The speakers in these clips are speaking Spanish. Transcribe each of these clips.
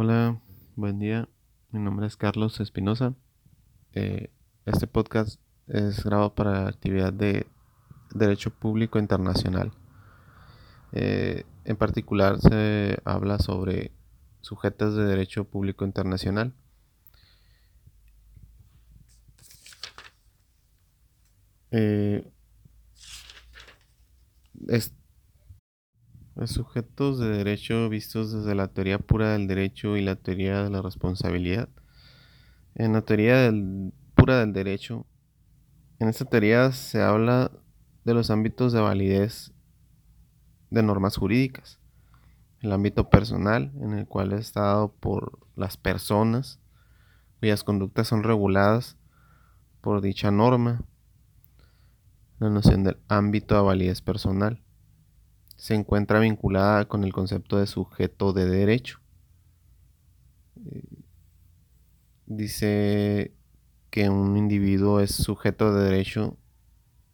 Hola, buen día. Mi nombre es Carlos Espinosa. Eh, este podcast es grabado para la actividad de Derecho Público Internacional. Eh, en particular se habla sobre sujetos de Derecho Público Internacional. Eh, los sujetos de derecho vistos desde la teoría pura del derecho y la teoría de la responsabilidad. En la teoría pura del derecho, en esta teoría se habla de los ámbitos de validez de normas jurídicas. El ámbito personal, en el cual está dado por las personas cuyas conductas son reguladas por dicha norma. La noción del ámbito de validez personal se encuentra vinculada con el concepto de sujeto de derecho. Eh, dice que un individuo es sujeto de derecho,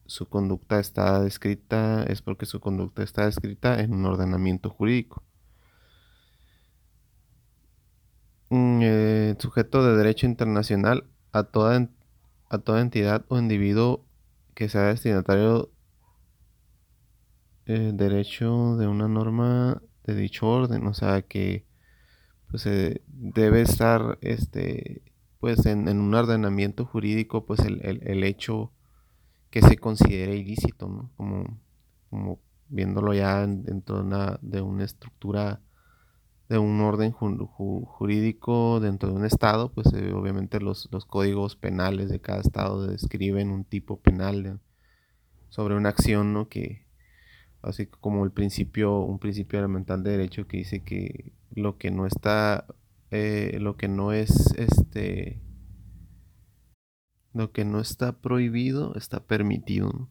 su conducta está descrita, es porque su conducta está descrita en un ordenamiento jurídico. Mm, eh, sujeto de derecho internacional a toda, a toda entidad o individuo que sea destinatario el derecho de una norma de dicho orden, o sea que pues debe estar este pues en, un ordenamiento jurídico pues el, hecho que se considere ilícito, ¿no? Como, como viéndolo ya dentro de una, de una estructura de un orden jurídico dentro de un estado, pues eh, obviamente los, los, códigos penales de cada estado describen un tipo penal sobre una acción ¿no? que, así como el principio, un principio elemental de derecho que dice que lo que no está, eh, lo que no es, este, lo que no está prohibido está permitido.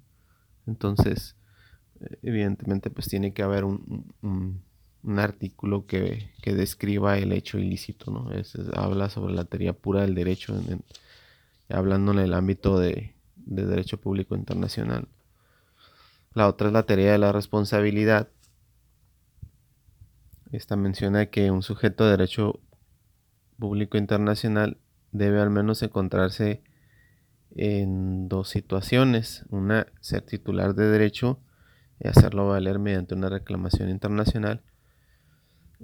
Entonces, eh, evidentemente, pues tiene que haber un, artículo que, describa el hecho ilícito, ¿no? habla sobre la teoría pura del derecho, hablando en el ámbito de derecho público internacional. La otra es la teoría de la responsabilidad. Esta menciona que un sujeto de derecho público internacional debe al menos encontrarse en dos situaciones. Una, ser titular de derecho y hacerlo valer mediante una reclamación internacional.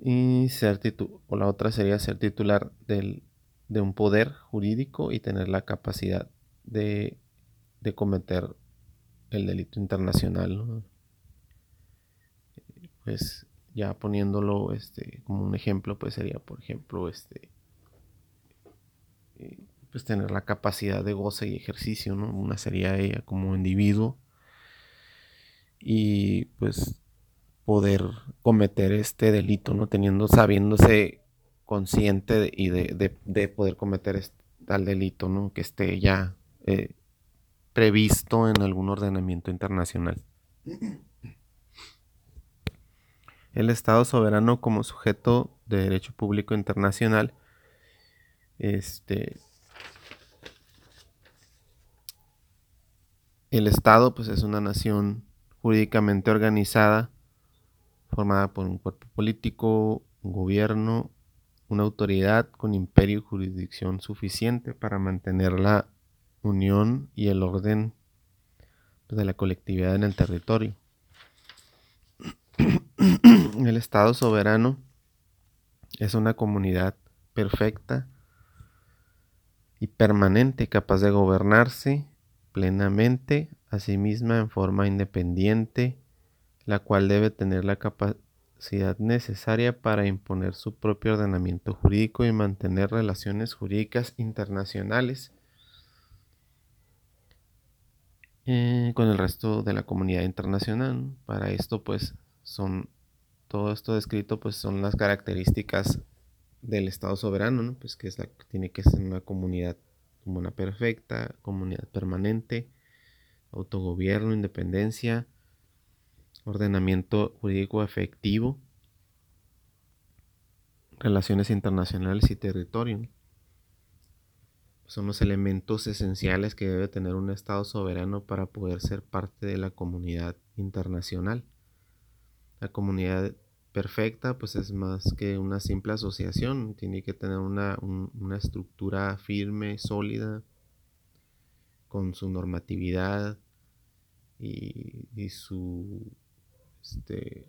Y ser o la otra sería ser titular de un poder jurídico y tener la capacidad de, de cometer el delito internacional. Pues ya poniéndolo este, como un ejemplo, pues sería, por ejemplo, este, eh, pues tener la capacidad de goce y ejercicio, ¿no? Una sería ella como individuo y pues poder cometer este delito, ¿no? Teniendo, sabiéndose consciente y de, poder cometer este, tal delito, ¿no? Que esté ya eh, previsto en algún ordenamiento internacional. El Estado soberano como sujeto de derecho público internacional este el Estado pues es una nación jurídicamente organizada formada por un cuerpo político, un gobierno, una autoridad con imperio y jurisdicción suficiente para mantener la unión y el orden de la colectividad en el territorio. El Estado soberano es una comunidad perfecta y permanente capaz de gobernarse plenamente a sí misma en forma independiente, la cual debe tener la capacidad necesaria para imponer su propio ordenamiento jurídico y mantener relaciones jurídicas internacionales Eh, con el resto de la comunidad internacional. Para esto, pues, son todo esto descrito, pues, son las características del Estado soberano, Pues que es la, tiene que ser una comunidad una perfecta, comunidad permanente, autogobierno, independencia, ordenamiento jurídico efectivo, relaciones internacionales y territorio son los elementos esenciales que debe tener un Estado soberano para poder ser parte de la comunidad internacional. La comunidad perfecta, pues es más que una simple asociación, tiene que tener una, una estructura firme, sólida, con su normatividad y, y su este,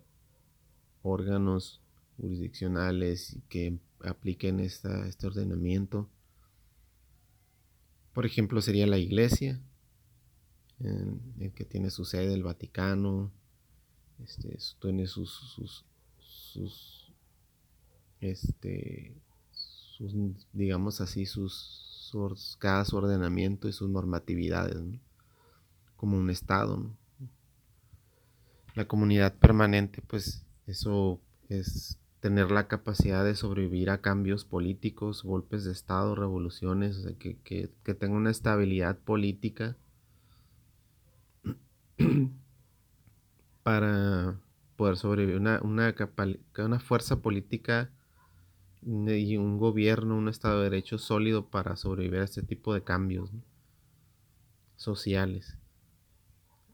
órganos jurisdiccionales que apliquen esta, este ordenamiento. Por ejemplo, sería la iglesia, el que tiene su sede, el Vaticano, este, tiene sus, sus, sus, este, sus, digamos así, sus, cada su ordenamiento y sus normatividades, como un Estado. La comunidad permanente, pues eso es tener la capacidad de sobrevivir a cambios políticos, golpes de Estado, revoluciones, que, que, tenga una estabilidad política para poder sobrevivir, una, una, fuerza política y un gobierno, un Estado de Derecho sólido para sobrevivir a este tipo de cambios sociales.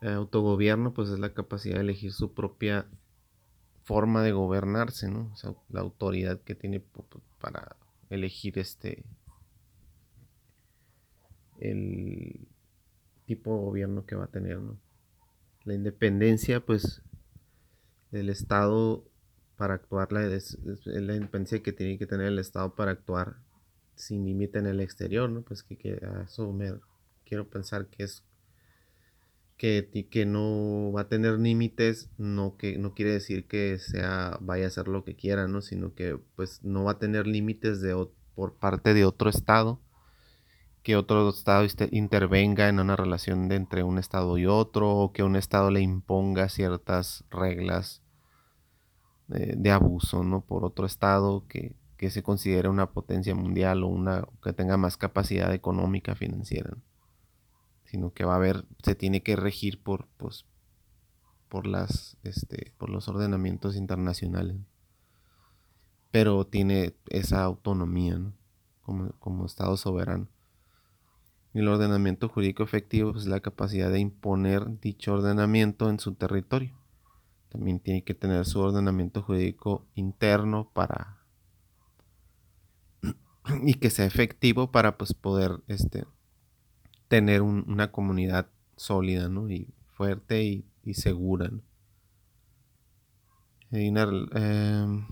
El autogobierno pues es la capacidad de elegir su propia forma de gobernarse, ¿no? la autoridad que tiene para elegir este el tipo de gobierno que va a tener, ¿no? La independencia, pues, del Estado para actuar, es, la independencia que tiene que tener el Estado para actuar sin límite en el exterior, ¿no? Pues que, eso quiero pensar que es que, que no va a tener límites, no, que, no quiere decir que sea, vaya a hacer lo que quiera, ¿no? Sino que pues no va a tener límites de, por parte de otro estado, que otro estado intervenga en una relación entre un estado y otro, o que un estado le imponga ciertas reglas de, abuso, ¿no? Por otro estado que, que se considere una potencia mundial o una que tenga más capacidad económica financiera. Sino que va a haber, se tiene que regir por, pues, por las, este, por los ordenamientos internacionales. Pero tiene esa autonomía, como, como, Estado soberano. Y el ordenamiento jurídico efectivo pues, es la capacidad de imponer dicho ordenamiento en su territorio. También tiene que tener su ordenamiento jurídico interno para y que sea efectivo para pues, poder este, tener una comunidad sólida, ¿no? Y fuerte y, segura. Y, em,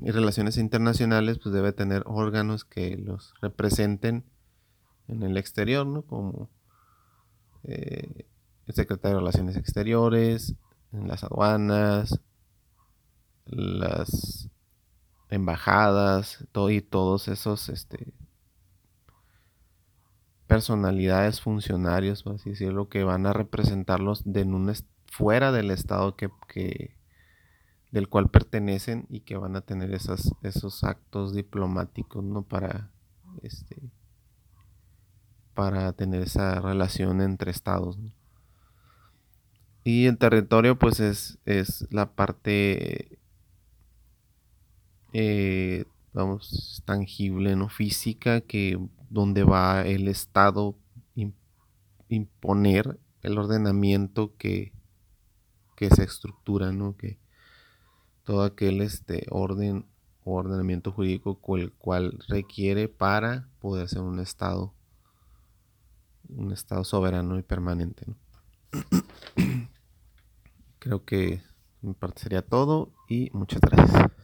y, relaciones internacionales, pues debe tener órganos que los representen en el exterior, ¿no? Como eh, el secretario de Relaciones Exteriores, en las aduanas, las embajadas, todo y todos esos este, personalidades, funcionarios, por así decirlo, que van a representarlos de un fuera del estado que, del cual pertenecen y que van a tener esos actos diplomáticos, ¿no? Para este para tener esa relación entre estados. Y el territorio, pues, es, es la parte, eh, vamos, tangible, ¿no? Física, que donde va el Estado imponer el ordenamiento que, que se estructura, ¿no? Que todo aquel este orden o ordenamiento jurídico el cual requiere para poder ser un Estado, un Estado soberano y permanente. Creo que mi parte sería todo y muchas gracias.